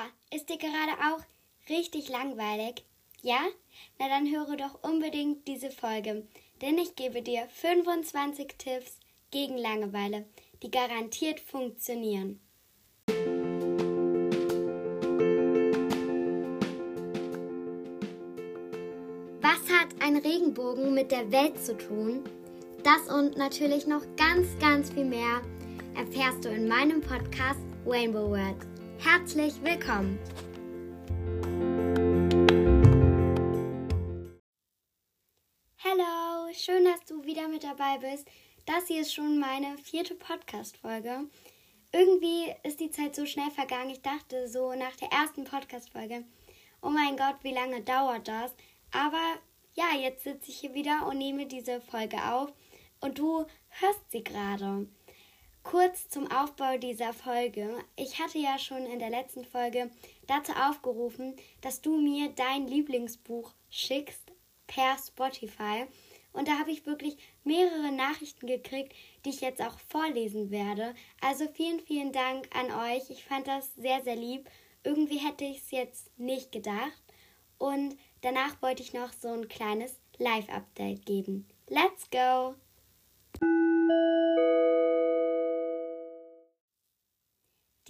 Boah, ist dir gerade auch richtig langweilig? Ja? Na dann höre doch unbedingt diese Folge, denn ich gebe dir 25 Tipps gegen Langeweile, die garantiert funktionieren. Was hat ein Regenbogen mit der Welt zu tun? Das und natürlich noch ganz, ganz viel mehr erfährst du in meinem Podcast Rainbow World. Herzlich willkommen! Hallo, schön, dass du wieder mit dabei bist. Das hier ist schon meine vierte Podcast-Folge. Irgendwie ist die Zeit so schnell vergangen. Ich dachte so nach der ersten Podcast-Folge, oh mein Gott, wie lange dauert das? Aber ja, jetzt sitze ich hier wieder und nehme diese Folge auf und du hörst sie gerade. Kurz zum Aufbau dieser Folge. Ich hatte ja schon in der letzten Folge dazu aufgerufen, dass du mir dein Lieblingsbuch schickst per Spotify. Und da habe ich wirklich mehrere Nachrichten gekriegt, die ich jetzt auch vorlesen werde. Also vielen, vielen Dank an euch. Ich fand das sehr, sehr lieb. Irgendwie hätte ich es jetzt nicht gedacht. Und danach wollte ich noch so ein kleines Live-Update geben. Let's go!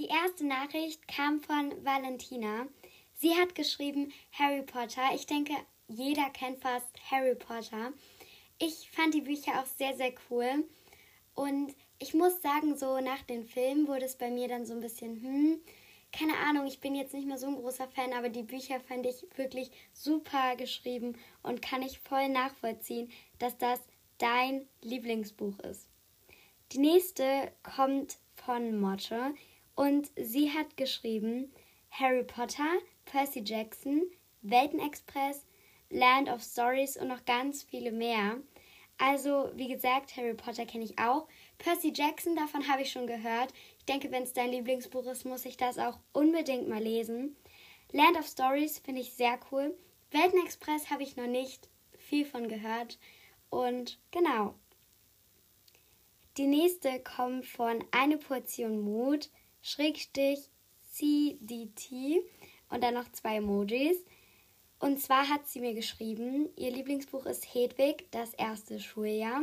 Die erste Nachricht kam von Valentina. Sie hat geschrieben Harry Potter. Ich denke, jeder kennt fast Harry Potter. Ich fand die Bücher auch sehr, sehr cool. Und ich muss sagen, so nach den Filmen wurde es bei mir dann so ein bisschen, hm, keine Ahnung, ich bin jetzt nicht mehr so ein großer Fan, aber die Bücher fand ich wirklich super geschrieben und kann ich voll nachvollziehen, dass das dein Lieblingsbuch ist. Die nächste kommt von Motte. Und sie hat geschrieben Harry Potter, Percy Jackson, Weltenexpress, Land of Stories und noch ganz viele mehr. Also, wie gesagt, Harry Potter kenne ich auch. Percy Jackson, davon habe ich schon gehört. Ich denke, wenn es dein Lieblingsbuch ist, muss ich das auch unbedingt mal lesen. Land of Stories finde ich sehr cool. Weltenexpress habe ich noch nicht viel von gehört. Und genau. Die nächste kommt von Eine Portion Mut. Schrägstrich CDT und dann noch zwei Emojis. Und zwar hat sie mir geschrieben, ihr Lieblingsbuch ist Hedwig, das erste Schuljahr.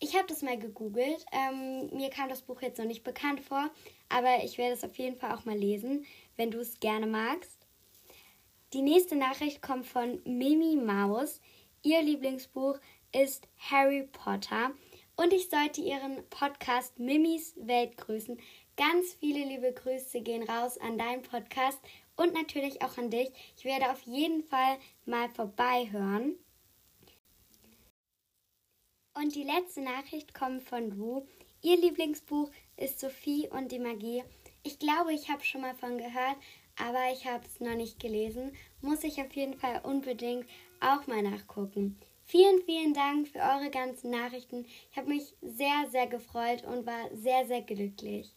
Ich habe das mal gegoogelt. Ähm, mir kam das Buch jetzt noch nicht bekannt vor, aber ich werde es auf jeden Fall auch mal lesen, wenn du es gerne magst. Die nächste Nachricht kommt von Mimi Maus. Ihr Lieblingsbuch ist Harry Potter und ich sollte ihren Podcast Mimis Welt grüßen. Ganz viele liebe Grüße gehen raus an deinen Podcast und natürlich auch an dich. Ich werde auf jeden Fall mal vorbeihören. Und die letzte Nachricht kommt von Lu. Ihr Lieblingsbuch ist Sophie und die Magie. Ich glaube, ich habe schon mal von gehört, aber ich habe es noch nicht gelesen. Muss ich auf jeden Fall unbedingt auch mal nachgucken. Vielen, vielen Dank für eure ganzen Nachrichten. Ich habe mich sehr, sehr gefreut und war sehr, sehr glücklich.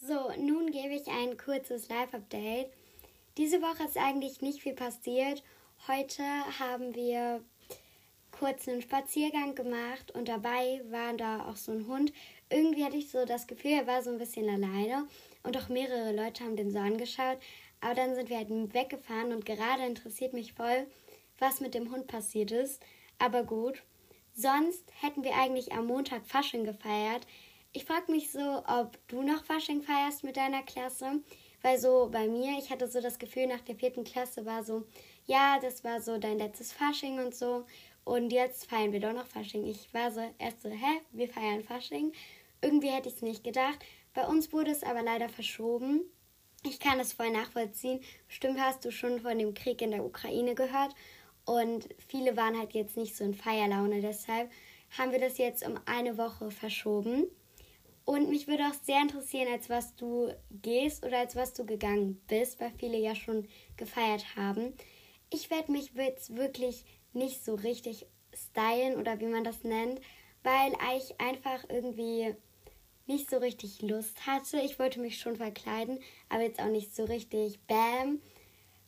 So, nun gebe ich ein kurzes Live-Update. Diese Woche ist eigentlich nicht viel passiert. Heute haben wir kurz einen Spaziergang gemacht und dabei war da auch so ein Hund. Irgendwie hatte ich so das Gefühl, er war so ein bisschen alleine und auch mehrere Leute haben den so angeschaut. Aber dann sind wir halt weggefahren und gerade interessiert mich voll, was mit dem Hund passiert ist. Aber gut. Sonst hätten wir eigentlich am Montag Fasching gefeiert. Ich frage mich so, ob du noch Fasching feierst mit deiner Klasse. Weil so bei mir, ich hatte so das Gefühl, nach der vierten Klasse war so, ja, das war so dein letztes Fasching und so. Und jetzt feiern wir doch noch Fasching. Ich war so erst so, hä, wir feiern Fasching. Irgendwie hätte ich es nicht gedacht. Bei uns wurde es aber leider verschoben. Ich kann es voll nachvollziehen. Bestimmt hast du schon von dem Krieg in der Ukraine gehört. Und viele waren halt jetzt nicht so in Feierlaune. Deshalb haben wir das jetzt um eine Woche verschoben. Und mich würde auch sehr interessieren, als was du gehst oder als was du gegangen bist, weil viele ja schon gefeiert haben. Ich werde mich jetzt wirklich nicht so richtig stylen oder wie man das nennt, weil ich einfach irgendwie nicht so richtig Lust hatte. Ich wollte mich schon verkleiden, aber jetzt auch nicht so richtig Bam.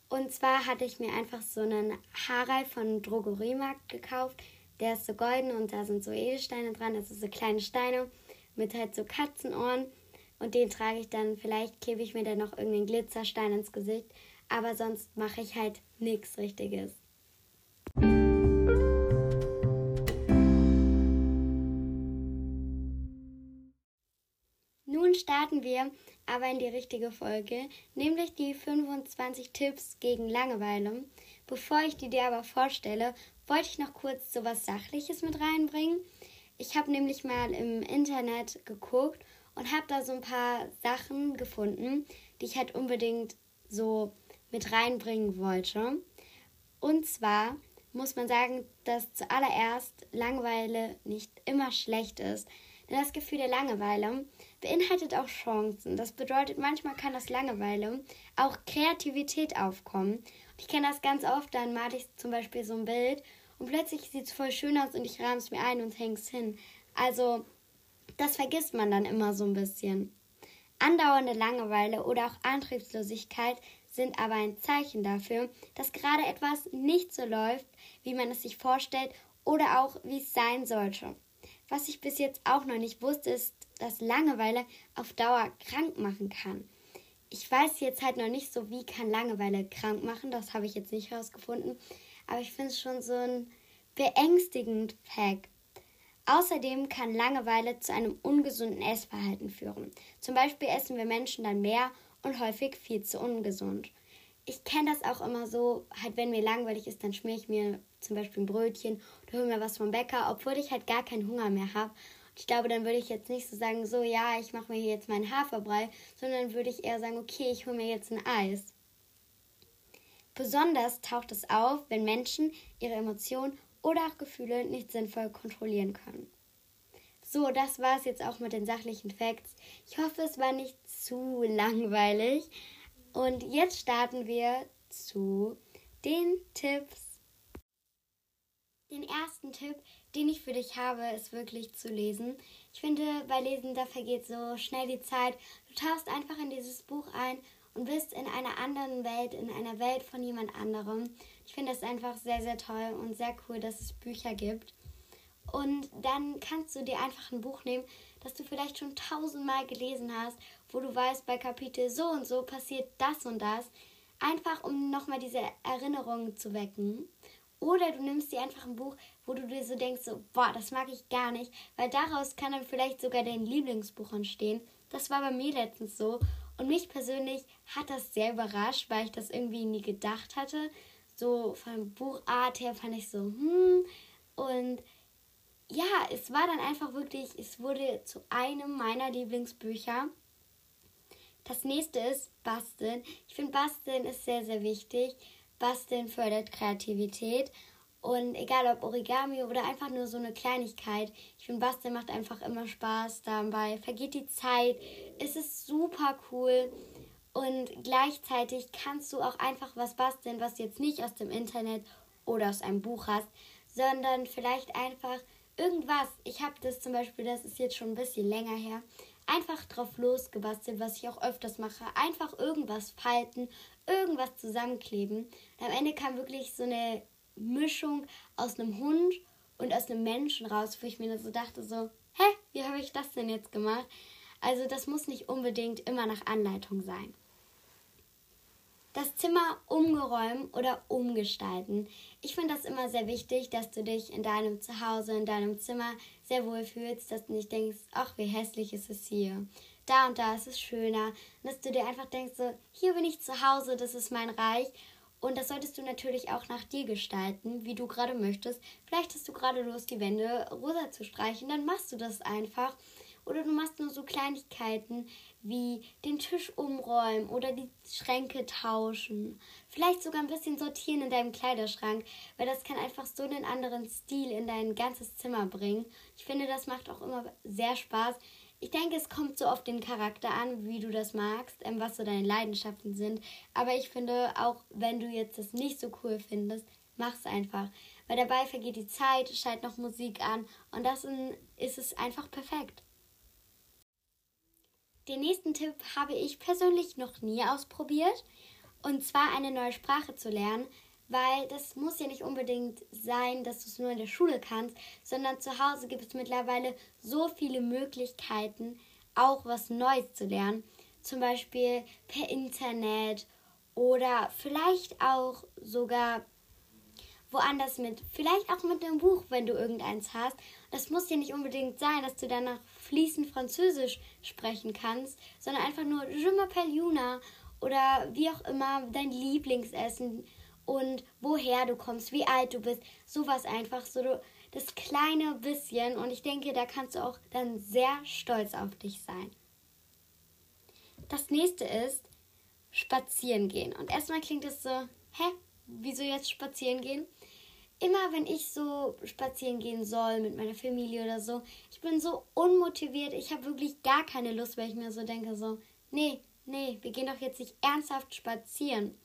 Und zwar hatte ich mir einfach so einen Haarreif von Drogeriemarkt gekauft. Der ist so golden und da sind so Edelsteine dran, also so kleine Steine. mit halt so Katzenohren. Und den trage ich dann, vielleicht klebe ich mir dann noch irgendeinen Glitzerstein ins Gesicht. Aber sonst mache ich halt nichts Richtiges. Nun starten wir aber in die richtige Folge, nämlich die 25 Tipps gegen Langeweile. Bevor ich die dir aber vorstelle, wollte ich noch kurz so was Sachliches mit reinbringen. Ich habe nämlich mal im Internet geguckt und habe da so ein paar Sachen gefunden, die ich halt unbedingt so mit reinbringen wollte. Und zwar muss man sagen, dass zuallererst Langeweile nicht immer schlecht ist. Denn das Gefühl der Langeweile beinhaltet auch Chancen. Das bedeutet, manchmal kann das Langeweile auch Kreativität aufkommen. Ich kenne das ganz oft, dann male ich zum Beispiel so ein Bild und plötzlich sieht es voll schön aus und ich rahme es mir ein und hänge es hin. Also, das vergisst man dann immer so ein bisschen. Andauernde Langeweile oder auch Antriebslosigkeit sind aber ein Zeichen dafür, dass gerade etwas nicht so läuft, wie man es sich vorstellt oder auch wie es sein sollte. Was ich bis jetzt auch noch nicht wusste, ist, dass Langeweile auf Dauer krank machen kann. Ich weiß jetzt halt noch nicht so, wie kann Langeweile krank machen, das habe ich jetzt nicht herausgefunden, aber ich finde es schon so ein beängstigend Fact. Außerdem kann Langeweile zu einem ungesunden Essverhalten führen. Zum Beispiel essen wir Menschen dann mehr und häufig viel zu ungesund. Ich kenne das auch immer so, halt wenn mir langweilig ist, dann schmiere ich mir zum Beispiel ein Brötchen hole mir was vom Bäcker, obwohl ich halt gar keinen Hunger mehr habe. Ich glaube, dann würde ich jetzt nicht so sagen, so ja, ich mache mir hier jetzt meinen Haferbrei, sondern würde ich eher sagen, okay, ich hole mir jetzt ein Eis. Besonders taucht es auf, wenn Menschen ihre Emotionen oder auch Gefühle nicht sinnvoll kontrollieren können. So, das war es jetzt auch mit den sachlichen Facts. Ich hoffe, es war nicht zu langweilig. Und jetzt starten wir zu den Tipps. Den ersten Tipp, den ich für dich habe, ist wirklich zu lesen. Ich finde, bei Lesen, da vergeht so schnell die Zeit. Du tauchst einfach in dieses Buch ein und bist in einer anderen Welt, in einer Welt von jemand anderem. Ich finde es einfach sehr, sehr toll und sehr cool, dass es Bücher gibt. Und dann kannst du dir einfach ein Buch nehmen, das du vielleicht schon tausendmal gelesen hast, wo du weißt, bei Kapitel so und so passiert das und das. Einfach um nochmal diese Erinnerungen zu wecken. Oder du nimmst dir einfach ein Buch, wo du dir so denkst, so, boah, das mag ich gar nicht, weil daraus kann dann vielleicht sogar dein Lieblingsbuch entstehen. Das war bei mir letztens so. Und mich persönlich hat das sehr überrascht, weil ich das irgendwie nie gedacht hatte. So von Buchart her fand ich so, hm. Und ja, es war dann einfach wirklich, es wurde zu einem meiner Lieblingsbücher. Das nächste ist Basteln. Ich finde, Basteln ist sehr, sehr wichtig. Basteln fördert Kreativität. Und egal ob Origami oder einfach nur so eine Kleinigkeit, ich finde, Basteln macht einfach immer Spaß. Dabei vergeht die Zeit, es ist super cool. Und gleichzeitig kannst du auch einfach was basteln, was du jetzt nicht aus dem Internet oder aus einem Buch hast, sondern vielleicht einfach irgendwas. Ich habe das zum Beispiel, das ist jetzt schon ein bisschen länger her, einfach drauf losgebastelt, was ich auch öfters mache. Einfach irgendwas falten, irgendwas zusammenkleben. Und am Ende kam wirklich so eine Mischung aus einem Hund und aus einem Menschen raus, wo ich mir so dachte, so, hä, wie habe ich das denn jetzt gemacht? Also das muss nicht unbedingt immer nach Anleitung sein. Das Zimmer umgeräumen oder umgestalten. Ich finde das immer sehr wichtig, dass du dich in deinem Zuhause, in deinem Zimmer sehr wohl fühlst, dass du nicht denkst, ach, wie hässlich ist es hier. Da und da ist es schöner. Und dass du dir einfach denkst, so, hier bin ich zu Hause, das ist mein Reich. Und das solltest du natürlich auch nach dir gestalten, wie du gerade möchtest. Vielleicht hast du gerade Lust, die Wände rosa zu streichen, dann machst du das einfach. Oder du machst nur so Kleinigkeiten wie den Tisch umräumen oder die Schränke tauschen. Vielleicht sogar ein bisschen sortieren in deinem Kleiderschrank, weil das kann einfach so einen anderen Stil in dein ganzes Zimmer bringen. Ich finde, das macht auch immer sehr Spaß. Ich denke, es kommt so auf den Charakter an, wie du das magst, ähm, was so deine Leidenschaften sind. Aber ich finde, auch wenn du jetzt das nicht so cool findest, mach's einfach. Weil dabei vergeht die Zeit, schalt noch Musik an und das ist es einfach perfekt. Den nächsten Tipp habe ich persönlich noch nie ausprobiert. Und zwar eine neue Sprache zu lernen. weil das muss ja nicht unbedingt sein, dass du es nur in der Schule kannst, sondern zu Hause gibt es mittlerweile so viele Möglichkeiten, auch was Neues zu lernen. Zum Beispiel per Internet oder vielleicht auch sogar woanders mit, vielleicht auch mit einem Buch, wenn du irgendeins hast. Das muss ja nicht unbedingt sein, dass du danach fließend Französisch sprechen kannst, sondern einfach nur Je m'appelle Juna oder wie auch immer dein Lieblingsessen und woher du kommst, wie alt du bist, sowas einfach, so das kleine bisschen und ich denke, da kannst du auch dann sehr stolz auf dich sein. Das nächste ist spazieren gehen und erstmal klingt es so, hä, wieso jetzt spazieren gehen? Immer wenn ich so spazieren gehen soll mit meiner Familie oder so, ich bin so unmotiviert, ich habe wirklich gar keine Lust, weil ich mir so denke, so, nee, nee, wir gehen doch jetzt nicht ernsthaft spazieren.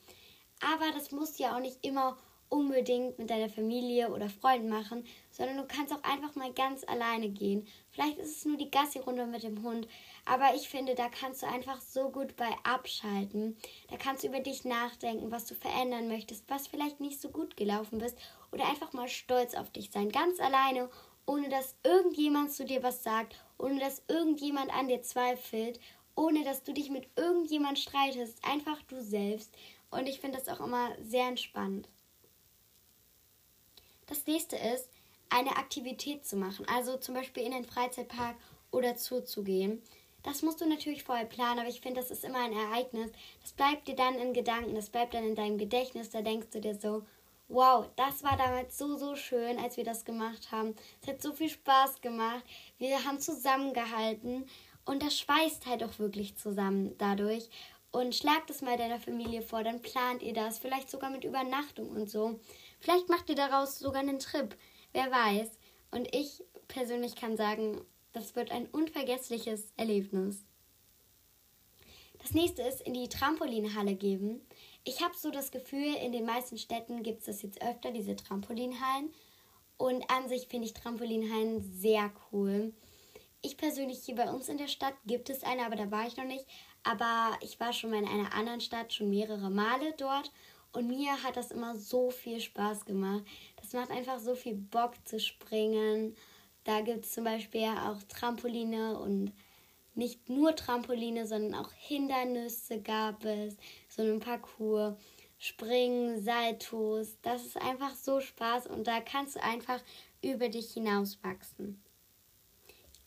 Aber das musst du ja auch nicht immer unbedingt mit deiner Familie oder Freunden machen, sondern du kannst auch einfach mal ganz alleine gehen. Vielleicht ist es nur die Gassi-Runde mit dem Hund, aber ich finde, da kannst du einfach so gut bei abschalten. Da kannst du über dich nachdenken, was du verändern möchtest, was vielleicht nicht so gut gelaufen bist oder einfach mal stolz auf dich sein, ganz alleine, ohne dass irgendjemand zu dir was sagt, ohne dass irgendjemand an dir zweifelt, ohne dass du dich mit irgendjemand streitest, einfach du selbst. Und ich finde das auch immer sehr entspannt. Das nächste ist, eine Aktivität zu machen, also zum Beispiel in den Freizeitpark oder Zoo zu gehen. Das musst du natürlich vorher planen, aber ich finde, das ist immer ein Ereignis. Das bleibt dir dann in Gedanken, das bleibt dann in deinem Gedächtnis. Da denkst du dir so, wow, das war damals so, so schön, als wir das gemacht haben. Es hat so viel Spaß gemacht. Wir haben zusammengehalten und das schweißt halt auch wirklich zusammen dadurch. Und schlagt es mal deiner Familie vor, dann plant ihr das, vielleicht sogar mit Übernachtung und so. Vielleicht macht ihr daraus sogar einen Trip, wer weiß. Und ich persönlich kann sagen, das wird ein unvergessliches Erlebnis. Das nächste ist in die Trampolinhalle geben. Ich habe so das Gefühl, in den meisten Städten gibt es das jetzt öfter, diese Trampolinhallen. Und an sich finde ich Trampolinhallen sehr cool. Ich persönlich hier bei uns in der Stadt gibt es eine, aber da war ich noch nicht. Aber ich war schon mal in einer anderen Stadt, schon mehrere Male dort. Und mir hat das immer so viel Spaß gemacht. Das macht einfach so viel Bock zu springen. Da gibt es zum Beispiel auch Trampoline und nicht nur Trampoline, sondern auch Hindernisse gab es, so einen Parcours, Springen, Saltos. Das ist einfach so Spaß und da kannst du einfach über dich hinauswachsen.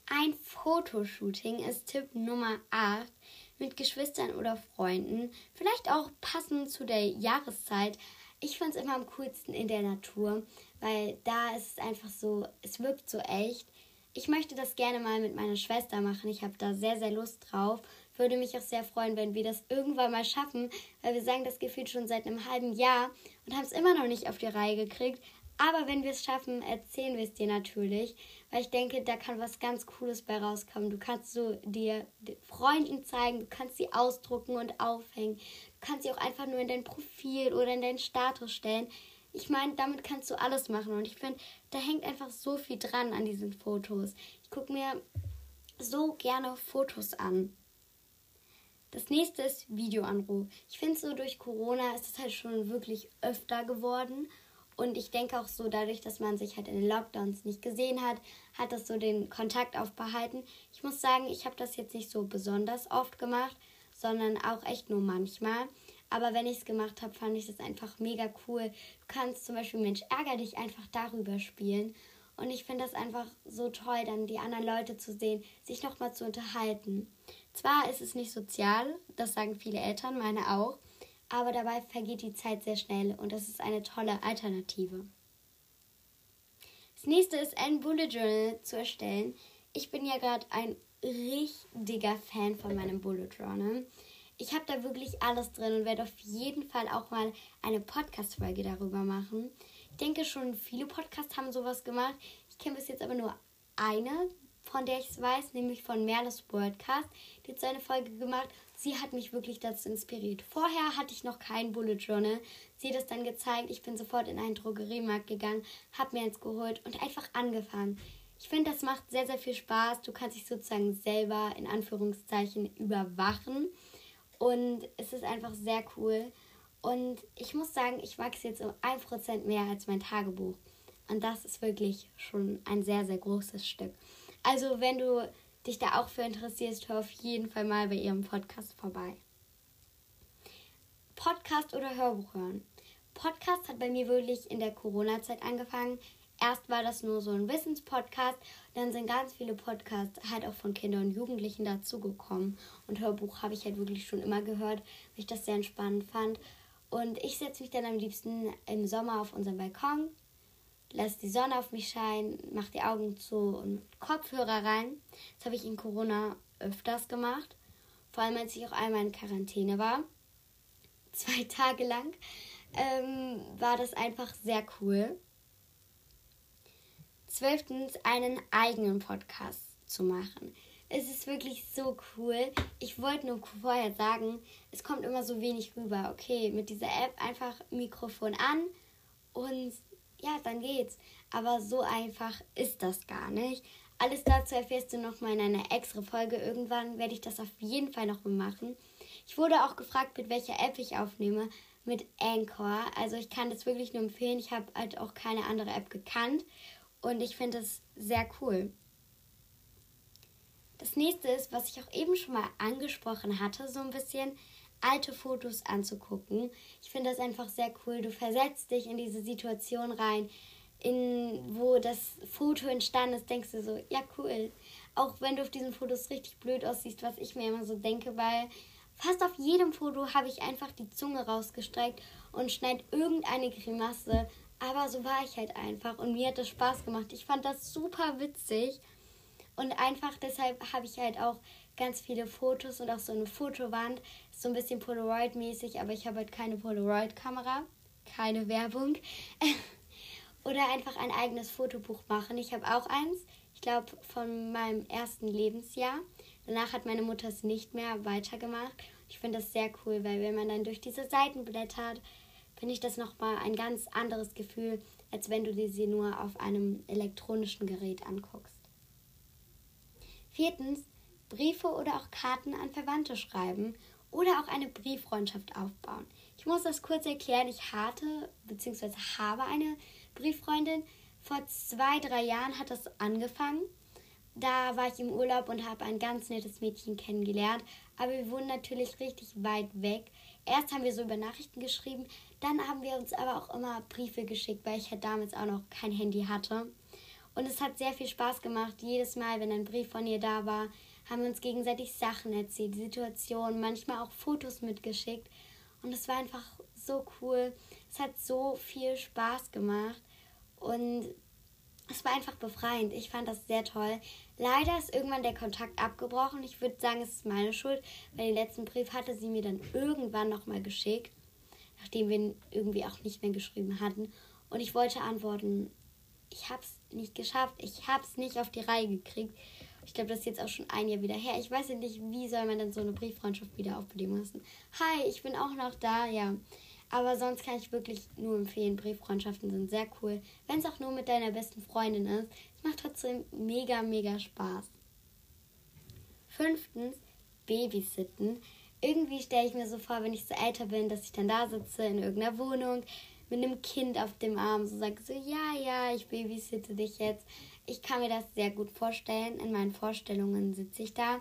Ein Fotoshooting ist Tipp Nummer 8 mit Geschwistern oder Freunden, vielleicht auch passend zu der Jahreszeit. Ich finde es immer am coolsten in der Natur, weil da ist es einfach so, es wirkt so echt ich möchte das gerne mal mit meiner Schwester machen. Ich habe da sehr, sehr Lust drauf. Würde mich auch sehr freuen, wenn wir das irgendwann mal schaffen, weil wir sagen das gefühlt schon seit einem halben Jahr und haben es immer noch nicht auf die Reihe gekriegt. Aber wenn wir es schaffen, erzählen wir es dir natürlich, weil ich denke, da kann was ganz Cooles bei rauskommen. Du kannst so dir Freunden zeigen, du kannst sie ausdrucken und aufhängen. Du kannst sie auch einfach nur in dein Profil oder in deinen Status stellen. Ich meine, damit kannst du alles machen und ich finde, da hängt einfach so viel dran an diesen Fotos. Ich gucke mir so gerne Fotos an. Das nächste ist Videoanruf. Ich finde so durch Corona ist es halt schon wirklich öfter geworden. Und ich denke auch so, dadurch, dass man sich halt in den Lockdowns nicht gesehen hat, hat das so den Kontakt aufbehalten. Ich muss sagen, ich habe das jetzt nicht so besonders oft gemacht, sondern auch echt nur manchmal. Aber wenn ich es gemacht habe, fand ich das einfach mega cool. Du kannst zum Beispiel Mensch, ärger dich einfach darüber spielen. Und ich finde das einfach so toll, dann die anderen Leute zu sehen, sich nochmal zu unterhalten. Zwar ist es nicht sozial, das sagen viele Eltern, meine auch, aber dabei vergeht die Zeit sehr schnell und das ist eine tolle Alternative. Das nächste ist ein Bullet Journal zu erstellen. Ich bin ja gerade ein richtiger Fan von meinem Bullet Journal. Ich habe da wirklich alles drin und werde auf jeden Fall auch mal eine Podcast-Folge darüber machen. Ich denke schon, viele Podcasts haben sowas gemacht. Ich kenne bis jetzt aber nur eine, von der ich es weiß, nämlich von Merles Worldcast. Die hat so eine Folge gemacht. Sie hat mich wirklich dazu inspiriert. Vorher hatte ich noch kein Bullet Journal. Sie hat es dann gezeigt. Ich bin sofort in einen Drogeriemarkt gegangen, habe mir eins geholt und einfach angefangen. Ich finde, das macht sehr, sehr viel Spaß. Du kannst dich sozusagen selber in Anführungszeichen überwachen. Und es ist einfach sehr cool. Und ich muss sagen, ich es jetzt um ein Prozent mehr als mein Tagebuch. Und das ist wirklich schon ein sehr, sehr großes Stück. Also, wenn du dich da auch für interessierst, hör auf jeden Fall mal bei ihrem Podcast vorbei. Podcast oder Hörbuch hören. Podcast hat bei mir wirklich in der Corona-Zeit angefangen. Erst war das nur so ein Wissenspodcast, dann sind ganz viele Podcasts halt auch von Kindern und Jugendlichen dazugekommen. Und Hörbuch habe ich halt wirklich schon immer gehört, weil ich das sehr entspannend fand. Und ich setze mich dann am liebsten im Sommer auf unseren Balkon, lasse die Sonne auf mich scheinen, mache die Augen zu und Kopfhörer rein. Das habe ich in Corona öfters gemacht. Vor allem, als ich auch einmal in Quarantäne war. Zwei Tage lang ähm, war das einfach sehr cool. Zwölftens, einen eigenen Podcast zu machen. Es ist wirklich so cool. Ich wollte nur vorher sagen, es kommt immer so wenig rüber. Okay, mit dieser App einfach Mikrofon an und ja, dann geht's. Aber so einfach ist das gar nicht. Alles dazu erfährst du nochmal in einer extra Folge. Irgendwann werde ich das auf jeden Fall noch machen. Ich wurde auch gefragt, mit welcher App ich aufnehme. Mit Anchor. Also ich kann das wirklich nur empfehlen. Ich habe halt auch keine andere App gekannt. Und ich finde es sehr cool. Das nächste ist, was ich auch eben schon mal angesprochen hatte, so ein bisschen alte Fotos anzugucken. Ich finde das einfach sehr cool. Du versetzt dich in diese Situation rein, in wo das Foto entstanden ist, denkst du so, ja cool. Auch wenn du auf diesen Fotos richtig blöd aussiehst, was ich mir immer so denke, weil fast auf jedem Foto habe ich einfach die Zunge rausgestreckt und schneide irgendeine Grimasse. Aber so war ich halt einfach und mir hat das Spaß gemacht. Ich fand das super witzig. Und einfach deshalb habe ich halt auch ganz viele Fotos und auch so eine Fotowand. So ein bisschen Polaroid-mäßig, aber ich habe halt keine Polaroid-Kamera. Keine Werbung. Oder einfach ein eigenes Fotobuch machen. Ich habe auch eins. Ich glaube, von meinem ersten Lebensjahr. Danach hat meine Mutter es nicht mehr weitergemacht. Ich finde das sehr cool, weil wenn man dann durch diese Seiten blättert, finde ich das nochmal ein ganz anderes Gefühl, als wenn du sie nur auf einem elektronischen Gerät anguckst. Viertens, Briefe oder auch Karten an Verwandte schreiben oder auch eine Brieffreundschaft aufbauen. Ich muss das kurz erklären. Ich hatte bzw. habe eine Brieffreundin. Vor zwei, drei Jahren hat das angefangen. Da war ich im Urlaub und habe ein ganz nettes Mädchen kennengelernt. Aber wir wohnen natürlich richtig weit weg. Erst haben wir so über Nachrichten geschrieben, dann haben wir uns aber auch immer Briefe geschickt, weil ich halt damals auch noch kein Handy hatte. Und es hat sehr viel Spaß gemacht. Jedes Mal, wenn ein Brief von ihr da war, haben wir uns gegenseitig Sachen erzählt, Situationen, manchmal auch Fotos mitgeschickt. Und es war einfach so cool. Es hat so viel Spaß gemacht. Und es war einfach befreiend. Ich fand das sehr toll. Leider ist irgendwann der Kontakt abgebrochen. Ich würde sagen, es ist meine Schuld, weil den letzten Brief hatte sie mir dann irgendwann nochmal geschickt, nachdem wir ihn irgendwie auch nicht mehr geschrieben hatten. Und ich wollte antworten, ich habe es nicht geschafft. Ich habe es nicht auf die Reihe gekriegt. Ich glaube, das ist jetzt auch schon ein Jahr wieder her. Ich weiß ja nicht, wie soll man denn so eine Brieffreundschaft wieder aufbeleben lassen. Hi, ich bin auch noch da, ja. Aber sonst kann ich wirklich nur empfehlen, Brieffreundschaften sind sehr cool. Wenn es auch nur mit deiner besten Freundin ist. Es macht trotzdem mega, mega Spaß. Fünftens, Babysitten. Irgendwie stelle ich mir so vor, wenn ich so älter bin, dass ich dann da sitze in irgendeiner Wohnung mit einem Kind auf dem Arm so sagt, so ja, ja, ich babysitte dich jetzt. Ich kann mir das sehr gut vorstellen. In meinen Vorstellungen sitze ich da.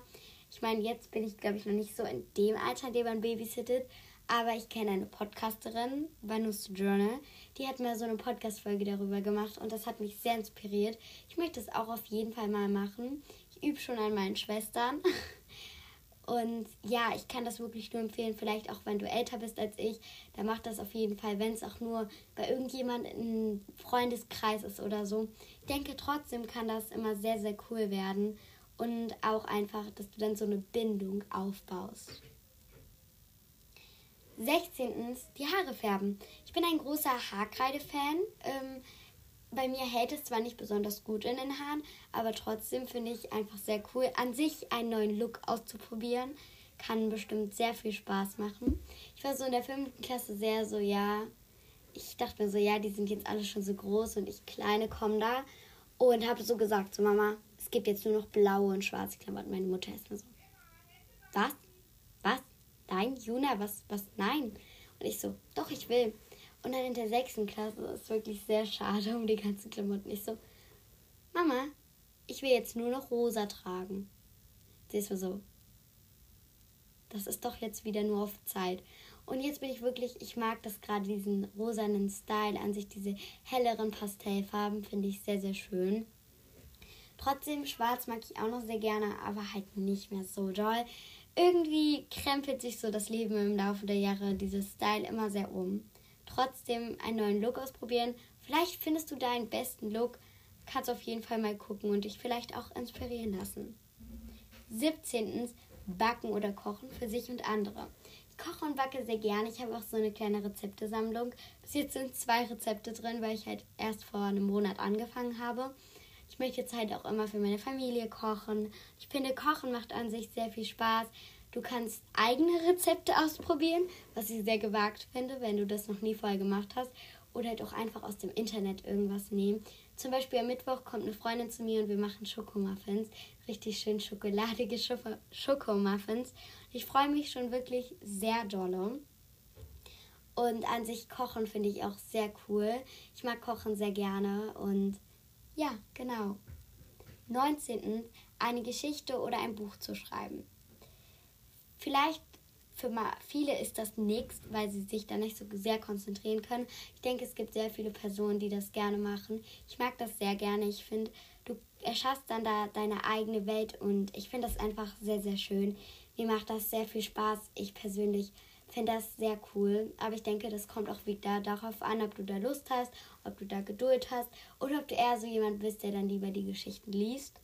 Ich meine, jetzt bin ich, glaube ich, noch nicht so in dem Alter, in dem man babysittet. Aber ich kenne eine Podcasterin, Vanus Journal, die hat mir so eine Podcast-Folge darüber gemacht und das hat mich sehr inspiriert. Ich möchte es auch auf jeden Fall mal machen. Ich übe schon an meinen Schwestern. Und ja, ich kann das wirklich nur empfehlen, vielleicht auch wenn du älter bist als ich, dann mach das auf jeden Fall, wenn es auch nur bei irgendjemand im Freundeskreis ist oder so. Ich denke, trotzdem kann das immer sehr, sehr cool werden und auch einfach, dass du dann so eine Bindung aufbaust. 16. Die Haare färben. Ich bin ein großer Haarkreide-Fan. Ähm, bei mir hält es zwar nicht besonders gut in den Haaren, aber trotzdem finde ich einfach sehr cool, an sich einen neuen Look auszuprobieren. Kann bestimmt sehr viel Spaß machen. Ich war so in der fünften Klasse sehr so, ja. Ich dachte mir so, ja, die sind jetzt alle schon so groß und ich kleine komme da. Und habe so gesagt, so Mama, es gibt jetzt nur noch blaue und schwarze Klamotten. Meine Mutter ist mir so, was? Was? Nein, Juna, was, was? Nein. Und ich so, doch, ich will. Und dann in der sechsten Klasse ist wirklich sehr schade um die ganzen Klamotten. Ich so, Mama, ich will jetzt nur noch rosa tragen. Sie ist so, das ist doch jetzt wieder nur auf Zeit. Und jetzt bin ich wirklich, ich mag das gerade, diesen rosanen Style an sich, diese helleren Pastellfarben finde ich sehr, sehr schön. Trotzdem, schwarz mag ich auch noch sehr gerne, aber halt nicht mehr so doll. Irgendwie krempelt sich so das Leben im Laufe der Jahre, dieses Style immer sehr um. Trotzdem einen neuen Look ausprobieren. Vielleicht findest du deinen besten Look. Kannst auf jeden Fall mal gucken und dich vielleicht auch inspirieren lassen. 17. Backen oder Kochen für sich und andere koche und backe sehr gerne. Ich habe auch so eine kleine Rezeptesammlung. Bis jetzt sind zwei Rezepte drin, weil ich halt erst vor einem Monat angefangen habe. Ich möchte jetzt halt auch immer für meine Familie kochen. Ich finde, Kochen macht an sich sehr viel Spaß. Du kannst eigene Rezepte ausprobieren, was ich sehr gewagt finde, wenn du das noch nie vorher gemacht hast. Oder halt auch einfach aus dem Internet irgendwas nehmen. Zum Beispiel am Mittwoch kommt eine Freundin zu mir und wir machen Schokomuffins. Richtig schön schokoladige Schokomuffins. Ich freue mich schon wirklich sehr dolle. Und an sich kochen finde ich auch sehr cool. Ich mag kochen sehr gerne und ja, genau. 19. Eine Geschichte oder ein Buch zu schreiben. Vielleicht für viele ist das nichts, weil sie sich da nicht so sehr konzentrieren können. Ich denke, es gibt sehr viele Personen, die das gerne machen. Ich mag das sehr gerne. Ich finde, du erschaffst dann da deine eigene Welt und ich finde das einfach sehr, sehr schön. Mir macht das sehr viel Spaß. Ich persönlich finde das sehr cool. Aber ich denke, das kommt auch wieder darauf an, ob du da Lust hast, ob du da Geduld hast oder ob du eher so jemand bist, der dann lieber die Geschichten liest.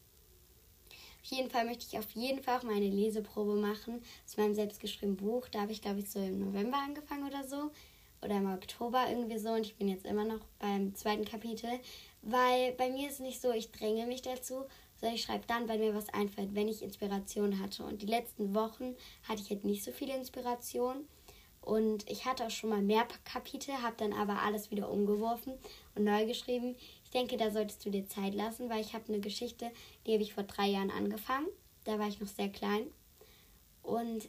Auf jeden Fall möchte ich auf jeden Fall auch meine Leseprobe machen zu meinem selbstgeschriebenen Buch. Da habe ich, glaube ich, so im November angefangen oder so. Oder im Oktober irgendwie so. Und ich bin jetzt immer noch beim zweiten Kapitel. Weil bei mir ist es nicht so, ich dränge mich dazu, sondern ich schreibe dann, weil mir was einfällt, wenn ich Inspiration hatte. Und die letzten Wochen hatte ich halt nicht so viele Inspiration. Und ich hatte auch schon mal mehr Kapitel, habe dann aber alles wieder umgeworfen und neu geschrieben denke, da solltest du dir Zeit lassen, weil ich habe eine Geschichte, die habe ich vor drei Jahren angefangen. Da war ich noch sehr klein. Und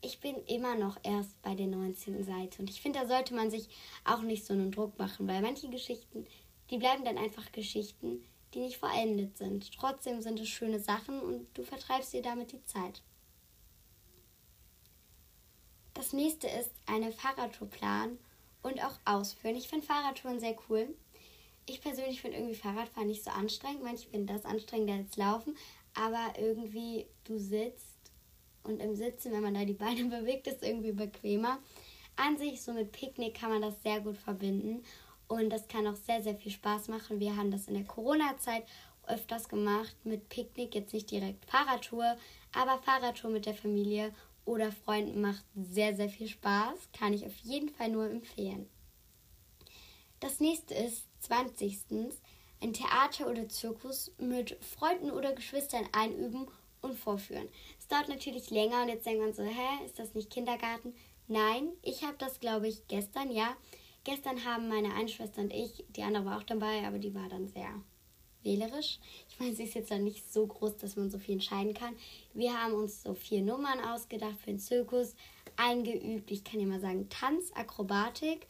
ich bin immer noch erst bei der 19. Seite. Und ich finde, da sollte man sich auch nicht so einen Druck machen, weil manche Geschichten, die bleiben dann einfach Geschichten, die nicht vollendet sind. Trotzdem sind es schöne Sachen und du vertreibst dir damit die Zeit. Das nächste ist eine Fahrradtour planen und auch ausführen. Ich finde Fahrradtouren sehr cool ich persönlich finde irgendwie Fahrradfahren nicht so anstrengend. Manche finden das anstrengender als Laufen. Aber irgendwie, du sitzt und im Sitzen, wenn man da die Beine bewegt, ist irgendwie bequemer. An sich, so mit Picknick kann man das sehr gut verbinden. Und das kann auch sehr, sehr viel Spaß machen. Wir haben das in der Corona-Zeit öfters gemacht mit Picknick. Jetzt nicht direkt Fahrradtour, aber Fahrradtour mit der Familie oder Freunden macht sehr, sehr viel Spaß. Kann ich auf jeden Fall nur empfehlen. Das nächste ist 20. Ein Theater oder Zirkus mit Freunden oder Geschwistern einüben und vorführen. Es dauert natürlich länger und jetzt denkt man so, hä, ist das nicht Kindergarten? Nein, ich habe das, glaube ich, gestern, ja. Gestern haben meine eine Schwester und ich, die andere war auch dabei, aber die war dann sehr wählerisch. Ich meine, sie ist jetzt dann nicht so groß, dass man so viel entscheiden kann. Wir haben uns so vier Nummern ausgedacht für den Zirkus, eingeübt. Ich kann ja mal sagen, Tanz, Akrobatik,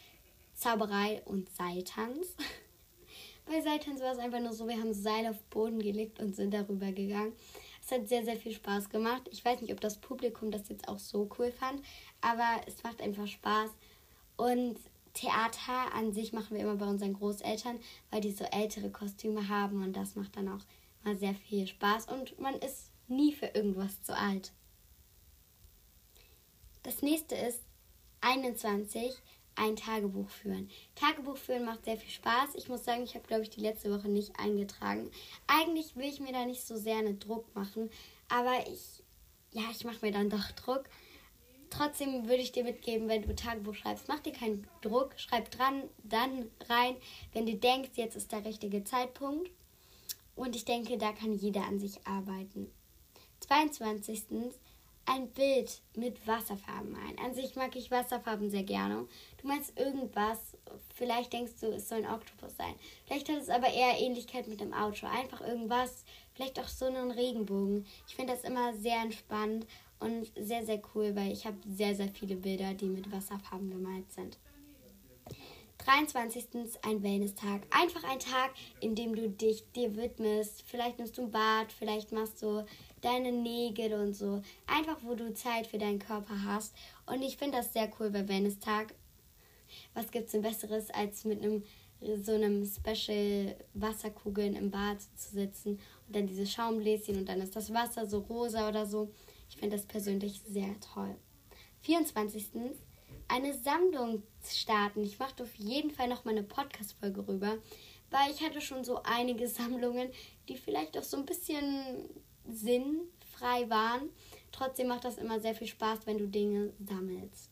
Zauberei und Seiltanz. Bei Seiltanz war es einfach nur so, wir haben Seil auf Boden gelegt und sind darüber gegangen. Es hat sehr, sehr viel Spaß gemacht. Ich weiß nicht, ob das Publikum das jetzt auch so cool fand, aber es macht einfach Spaß. Und Theater an sich machen wir immer bei unseren Großeltern, weil die so ältere Kostüme haben und das macht dann auch mal sehr viel Spaß und man ist nie für irgendwas zu alt. Das nächste ist 21 ein Tagebuch führen. Tagebuch führen macht sehr viel Spaß. Ich muss sagen, ich habe, glaube ich, die letzte Woche nicht eingetragen. Eigentlich will ich mir da nicht so sehr einen Druck machen, aber ich, ja, ich mache mir dann doch Druck. Trotzdem würde ich dir mitgeben, wenn du Tagebuch schreibst, mach dir keinen Druck, schreib dran, dann rein, wenn du denkst, jetzt ist der richtige Zeitpunkt. Und ich denke, da kann jeder an sich arbeiten. 22 ein Bild mit Wasserfarben ein. An sich mag ich Wasserfarben sehr gerne. Du meinst irgendwas, vielleicht denkst du, es soll ein Oktopus sein. Vielleicht hat es aber eher Ähnlichkeit mit dem Auto. Einfach irgendwas, Vielleicht auch so einen Regenbogen. Ich finde das immer sehr entspannt und sehr, sehr cool, weil ich habe sehr, sehr viele Bilder, die mit Wasserfarben gemalt sind. 23. ein Wellness-Tag. Einfach ein Tag, in dem du dich dir widmest. Vielleicht nimmst du ein Bad, vielleicht machst du deine Nägel und so. Einfach, wo du Zeit für deinen Körper hast. Und ich finde das sehr cool bei Wellness-Tag. Was gibt es denn Besseres, als mit einem so einem Special Wasserkugeln im Bad zu sitzen und dann diese Schaumbläschen und dann ist das Wasser so rosa oder so. Ich finde das persönlich sehr toll. 24. Eine Sammlung starten. Ich mache auf jeden Fall noch mal eine Podcast-Folge rüber, weil ich hatte schon so einige Sammlungen, die vielleicht auch so ein bisschen sinnfrei waren. Trotzdem macht das immer sehr viel Spaß, wenn du Dinge sammelst.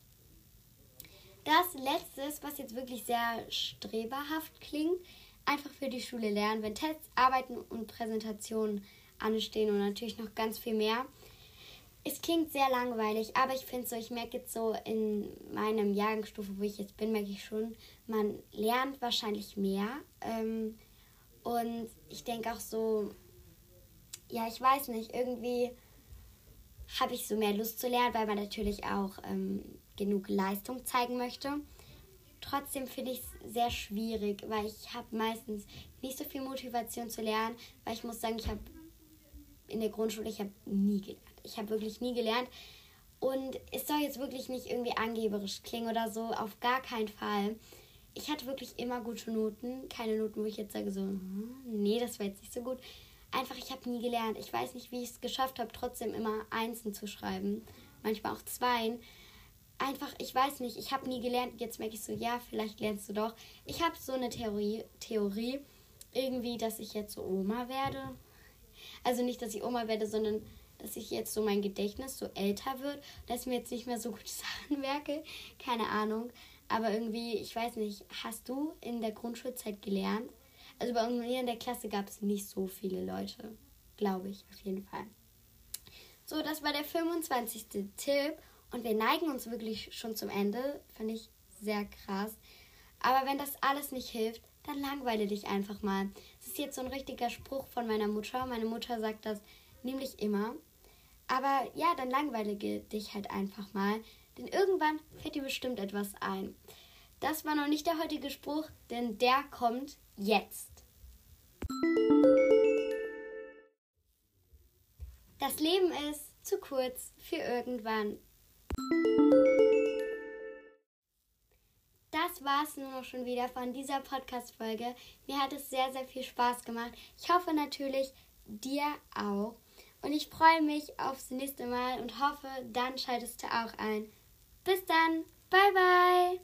Das letzte, was jetzt wirklich sehr streberhaft klingt, einfach für die Schule lernen, wenn Tests, Arbeiten und Präsentationen anstehen und natürlich noch ganz viel mehr. Es klingt sehr langweilig, aber ich finde so, ich merke jetzt so in meinem Jahrgangsstufe, wo ich jetzt bin, merke ich schon, man lernt wahrscheinlich mehr. Ähm, und ich denke auch so, ja, ich weiß nicht, irgendwie habe ich so mehr Lust zu lernen, weil man natürlich auch ähm, genug Leistung zeigen möchte. Trotzdem finde ich es sehr schwierig, weil ich habe meistens nicht so viel Motivation zu lernen, weil ich muss sagen, ich habe in der Grundschule, ich habe nie gelernt. Ich habe wirklich nie gelernt. Und es soll jetzt wirklich nicht irgendwie angeberisch klingen oder so, auf gar keinen Fall. Ich hatte wirklich immer gute Noten, keine Noten, wo ich jetzt sage so, hm, nee, das war jetzt nicht so gut. Einfach, ich habe nie gelernt. Ich weiß nicht, wie ich es geschafft habe, trotzdem immer Einsen zu schreiben, manchmal auch Zweien einfach, ich weiß nicht, ich habe nie gelernt. Jetzt merke ich so, ja, vielleicht lernst du doch. Ich habe so eine Theorie, Theorie, irgendwie, dass ich jetzt so Oma werde. Also nicht, dass ich Oma werde, sondern dass ich jetzt so mein Gedächtnis so älter wird, dass ich mir jetzt nicht mehr so gute Sachen merke. Keine Ahnung. Aber irgendwie, ich weiß nicht, hast du in der Grundschulzeit gelernt? Also bei mir in der Klasse gab es nicht so viele Leute. Glaube ich, auf jeden Fall. So, das war der 25. Tipp. Und wir neigen uns wirklich schon zum Ende. Finde ich sehr krass. Aber wenn das alles nicht hilft, dann langweile dich einfach mal. Das ist jetzt so ein richtiger Spruch von meiner Mutter. Meine Mutter sagt das nämlich immer. Aber ja, dann langweile dich halt einfach mal. Denn irgendwann fällt dir bestimmt etwas ein. Das war noch nicht der heutige Spruch, denn der kommt jetzt. Das Leben ist zu kurz für irgendwann. Das war es nur noch schon wieder von dieser Podcast-Folge. Mir hat es sehr, sehr viel Spaß gemacht. Ich hoffe natürlich, dir auch. Und ich freue mich aufs nächste Mal und hoffe, dann schaltest du auch ein. Bis dann. Bye, bye.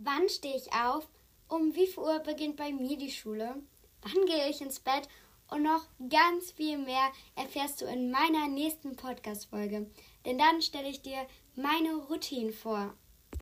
Wann stehe ich auf? Um wie viel Uhr beginnt bei mir die Schule? Wann gehe ich ins Bett? Und noch ganz viel mehr erfährst du in meiner nächsten Podcast-Folge. Denn dann stelle ich dir meine Routine vor.